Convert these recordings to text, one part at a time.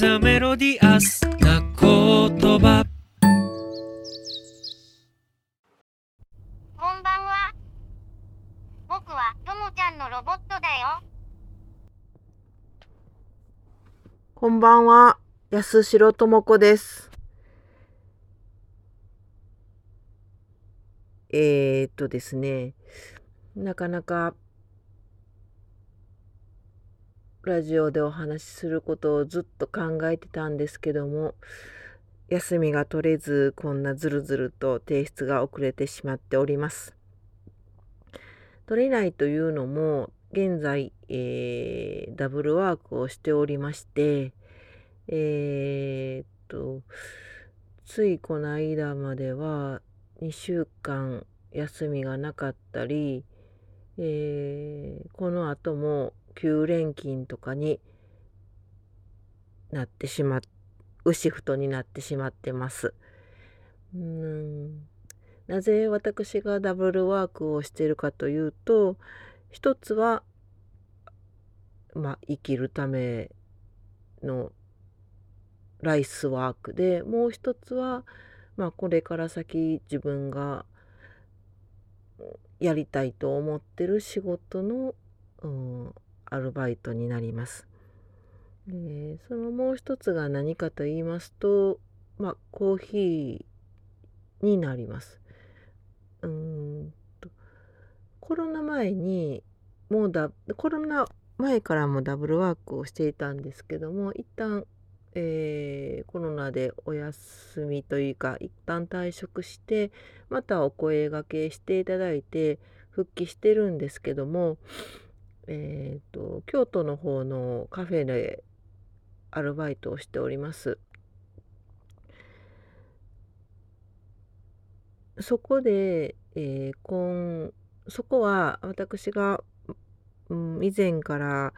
ザメロディアスな言葉こんばんは。僕はともちゃんのロボットだよ。こんばんは、安城智子です。えー、っとですね、なかなかラジオでお話しすることをずっと考えてたんですけども、休みが取れず、こんなずるずると提出が遅れてしまっております。取れないというのも、現在、えーダブルワークをしておりまして、えーっと、ついこの間までは2週間休みがなかったり、えーこの後も9連勤とかになってしまうシフトになってしまってます。うーんなぜ私がダブルワークをしているかというと一つはまあ生きるためのライスワークでもう一つはまあこれから先自分がやりたいと思ってる仕事の、うん、アルバイトになります。えそのもう一つが何かと言いますとまあコーヒーになります。うんとコロナ前にもうだコロナ前からもダブルワークをしていたんですけども一旦、えーコロナでお休みというか一旦退職してまたお声がけしていただいて復帰してるんですけども、えーと京都の方のカフェでアルバイトをしております。そこで、えー今そこは私が、うん、以前から、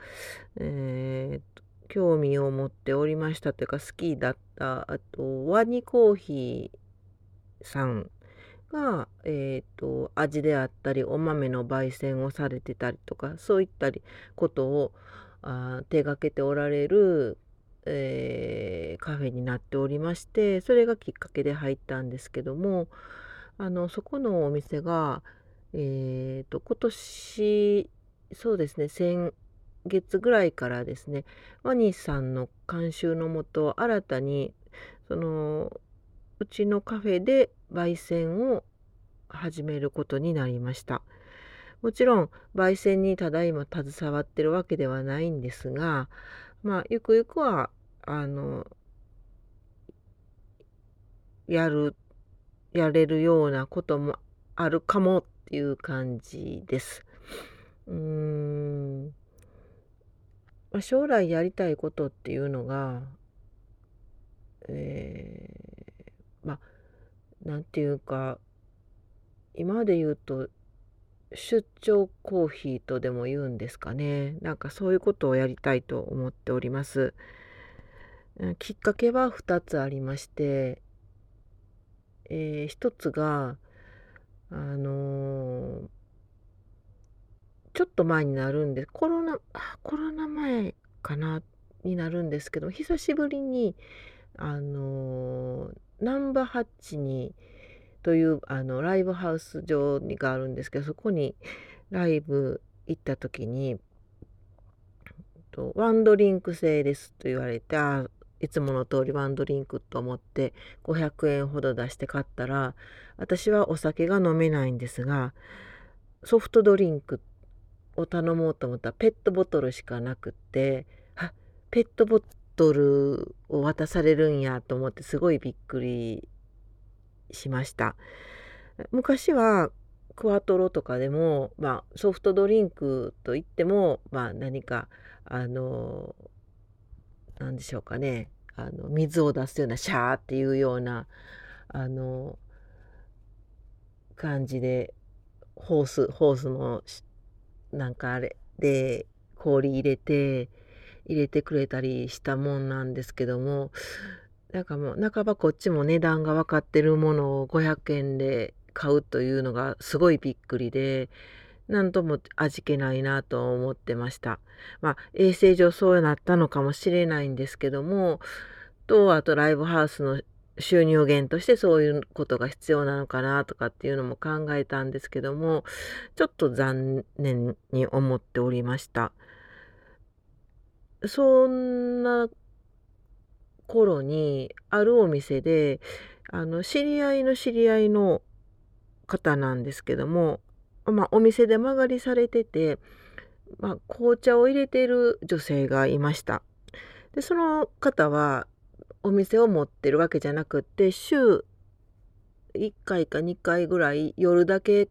えー興味を持っておりましたというか好きだったあとワニコーヒーさんが、えーと味であったりお豆の焙煎をされてたりとかそういったりことをあ手がけておられる、えーカフェになっておりましてそれがきっかけで入ったんですけどもあのそこのお店が、えー、と今年そうですね先月ぐらいからですねワニさんの監修のもと新たにそのうちのカフェで焙煎を始めることになりました。もちろん焙煎にただいま携わってるわけではないんですがまあゆくゆくはあのやるやれるようなこともあるかもっていう感じです。うーんま将来やりたいことっていうのが、えーなんていうか今まで言うと出張コーヒーとでも言うんですかねなんかそういうことをやりたいと思っております。きっかけは2つありまして、えー一つがあのーちょっと前になるんでコロナあコロナ前かなになるんですけど久しぶりにあのーナンバーハッチにというあのライブハウス場にがあるんですけどそこにライブ行った時にとワンドリンク制ですと言われてあいつもの通りワンドリンクと思って500円ほど出して買ったら私はお酒が飲めないんですがソフトドリンクを頼もうと思ったらペットボトルしかなくってあペットボトルを渡されるんやと思ってすごいびっくりしました。昔はクワトロとかでも、まあ、ソフトドリンクといっても、まあ、何かあの何でしょうかねあの水を出すようなシャーっていうようなあの感じでホースホースのなんかあれで氷入れて入れてくれたりしたもんなんですけどもなんかもう半ばこっちも値段が分かってるものを500円で買うというのがすごいびっくりでなんとも味気ないなと思ってました。まあ衛生上そうなったのかもしれないんですけどもとあとライブハウスの収入源としてそういうことが必要なのかなとかっていうのも考えたんですけどもちょっと残念に思っておりました。そんな頃にあるお店であの知り合いの知り合いの方なんですけども、まあ、お店で間借りされてて、まあ、紅茶を入れている女性がいました。でその方はお店を持ってるわけじゃなくって週1回か2回ぐらい夜だけ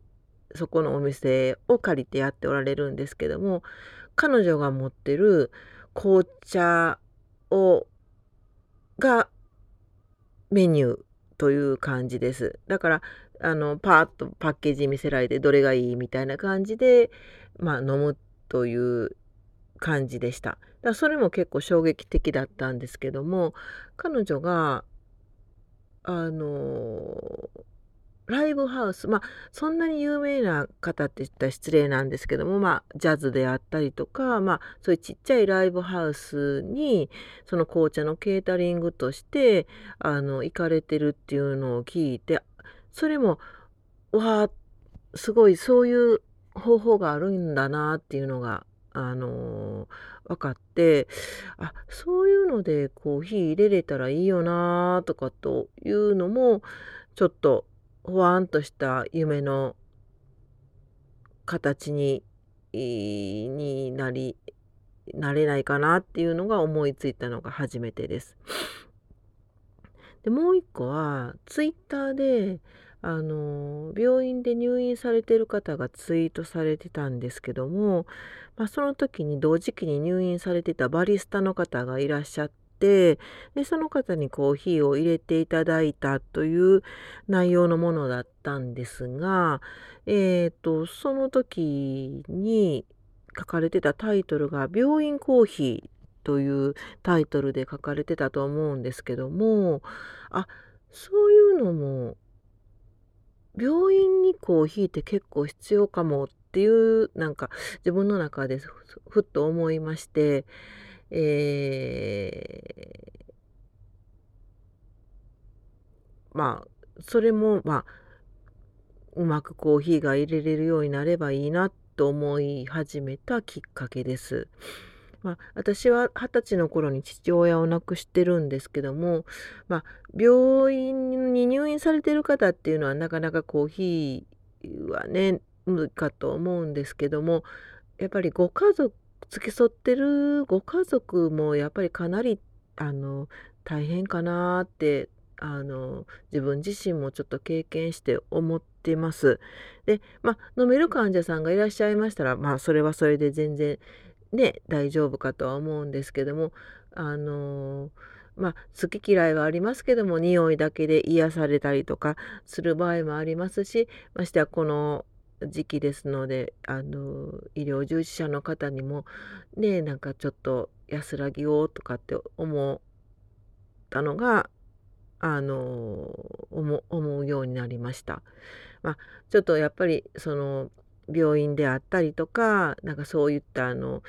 そこのお店を借りてやっておられるんですけども彼女が持ってる紅茶をがメニューという感じです。だからあのパーッとパッケージ見せられてどれがいいみたいな感じで、まあ、飲むという感じでした。だそれも結構衝撃的だったんですけども彼女があのライブハウスまあそんなに有名な方って言ったら失礼なんですけどもまあジャズであったりとかまあそういうちっちゃいライブハウスにその紅茶のケータリングとしてあの行かれてるっていうのを聞いてそれもわあすごいそういう方法があるんだなっていうのがあの分かってあそういうのでコーヒー入れれたらいいよなとかというのもちょっとほわんとした夢の形にになりなれないかなっていうのが思いついたのが初めてです。でもう一個はツイッターであの病院で入院されてる方がツイートされてたんですけども、まあ、その時に同時期に入院されてたバリスタの方がいらっしゃってでその方にコーヒーを入れていただいたという内容のものだったんですが、えーと、その時に書かれてたタイトルが「病院コーヒー」というタイトルで書かれてたと思うんですけどもあそういうのも病院にコーヒーって結構必要かもっていうなんか自分の中でふっと思いまして、えー、まあそれもまあうまくコーヒーが入れれるようになればいいなと思い始めたきっかけです。まあ、私は二十歳の頃に父親を亡くしてるんですけども、まあ、病院に入院されてる方っていうのはなかなかコーヒーはね無理かと思うんですけどもやっぱりご家族付き添ってるご家族もやっぱりかなりあの大変かなってあの自分自身もちょっと経験して思ってます。でまあ飲める患者さんがいらっしゃいましたらまあそれはそれで全然ね大丈夫かとは思うんですけどもあのまあ好き嫌いはありますけども匂いだけで癒されたりとかする場合もありますしましてはこの時期ですのであの医療従事者の方にもねなんかちょっと安らぎをとかって思ったのがあの思うようになりました。まあ、ちょっとやっぱりその病院であったりとかなんかそういったあの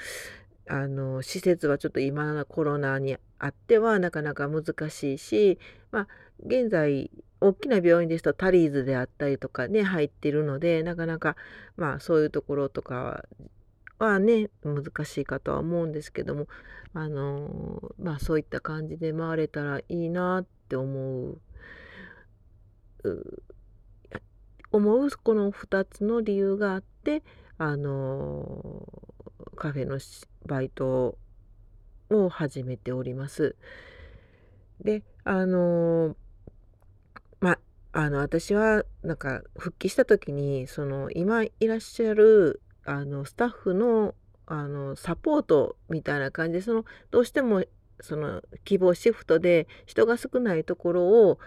あの施設はちょっと今のコロナにあってはなかなか難しいし、まあ、現在大きな病院ですとタリーズであったりとかね入ってるのでなかなかまあそういうところとかはね難しいかとは思うんですけどもあのまあそういった感じで回れたらいいなって思う思うこの2つの理由があってあのカフェのバイトを始めております。であのまあの私はなんか復帰した時にその今いらっしゃるあのスタッフのあのサポートみたいな感じでそのどうしてもその希望シフトで人が少ないところを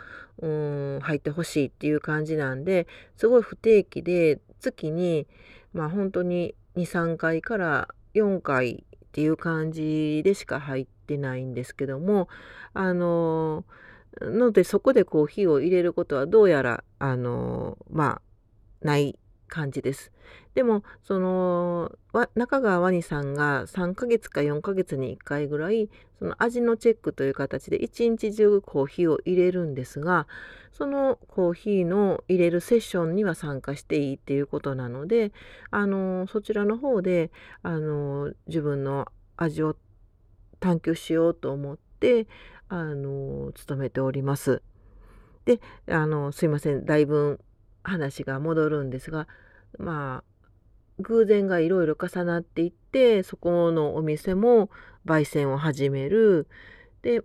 うん入ってほしいっていう感じなんですごい不定期で月にまあ本当に23回から4回っていう感じでしか入ってないんですけどもあののでそこでコーヒーを入れることはどうやらあのまあない感じです。でもその中川ワニさんが3ヶ月か4ヶ月に1回ぐらいその味のチェックという形で一日中コーヒーを入れるんですがそのコーヒーの入れるセッションには参加していいっていうことなのであのそちらの方であの自分の味を探求しようと思ってあの勤めております。であのすいませんだいぶ話が戻るんですがまあ偶然がいろいろ重なっていってそこのお店も焙煎を始めるで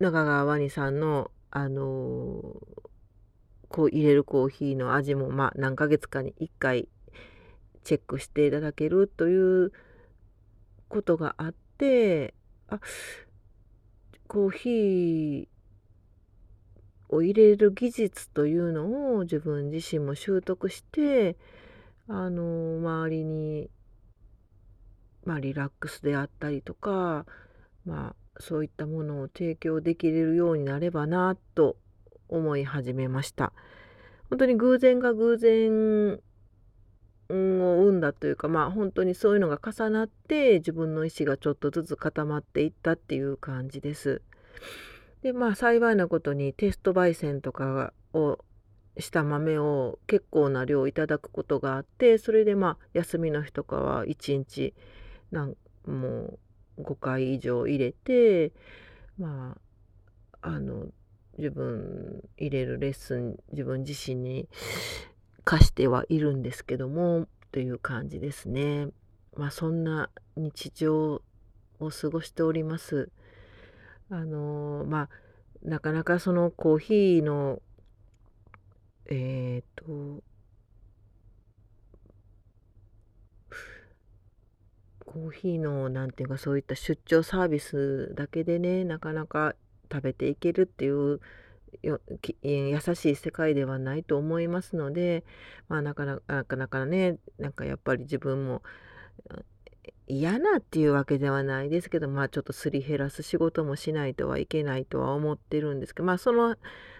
中川ワニさんのあのこう入れるコーヒーの味もまあ何ヶ月かに1回チェックしていただけるということがあってあコーヒーを入れる技術というのを自分自身も習得してあの周りに、まあ、リラックスであったりとか、まあ、そういったものを提供できるようになればなと思い始めました。本当に偶然が偶然を生んだというかまあ本当にそういうのが重なって自分の意思がちょっとずつ固まっていったっていう感じです。でまあ幸いなことにテスト焙煎とかをした豆を結構な量いただくことがあってそれでまあ休みの日とかは1日なんもう5回以上入れてまああの自分入れるレッスン自分自身に課してはいるんですけどもという感じですね。まあそんな日常を過ごしております。あのまあなかなかそのコーヒーのえっ、とコーヒーのなんていうかそういった出張サービスだけでねなかなか食べていけるっていう優しい世界ではないと思いますので、まあ、なかなかなかねなんかやっぱり自分も嫌なっていうわけではないですけどまあちょっとすり減らす仕事もしないとはいけないとは思ってるんですけどまあその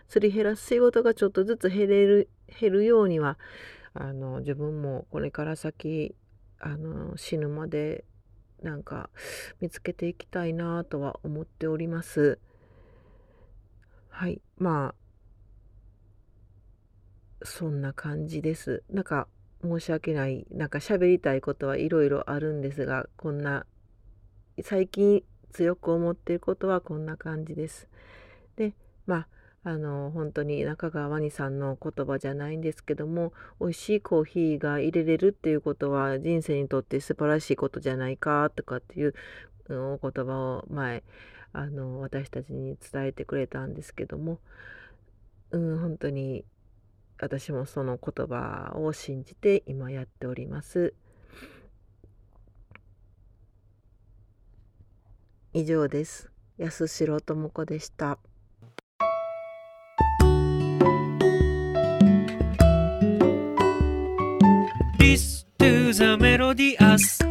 すり減らす仕事がちょっとずつ減れる減るようにはあの自分もこれから先あの死ぬまでなんか見つけていきたいなとは思っております。はいまあそんな感じです。なんか申し訳ない。なんか喋りたいことはいろいろあるんですが、こんな、最近強く思っていることはこんな感じです。で、まあ、あの、本当に中川ワニさんの言葉じゃないんですけども、美味しいコーヒーが入れれるっていうことは人生にとって素晴らしいことじゃないかとかっていうお言葉を前、あの、私たちに伝えてくれたんですけども、うん、本当に私もその言葉を信じて今やっております。以上です。安城智子でした。This to the melodious